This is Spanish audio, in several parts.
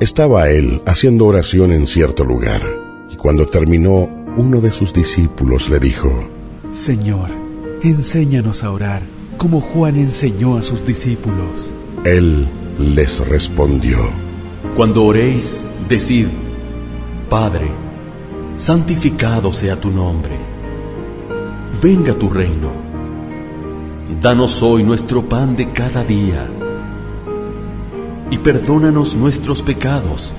Estaba él haciendo oración en cierto lugar, y cuando terminó, uno de sus discípulos le dijo, Señor, enséñanos a orar, como Juan enseñó a sus discípulos. Él les respondió, Cuando oréis, decid, Padre, santificado sea tu nombre, venga tu reino, danos hoy nuestro pan de cada día y perdónanos nuestros pecados,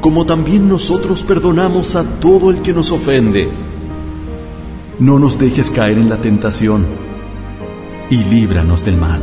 como también nosotros perdonamos a todo el que nos ofende. No nos dejes caer en la tentación y líbranos del mal.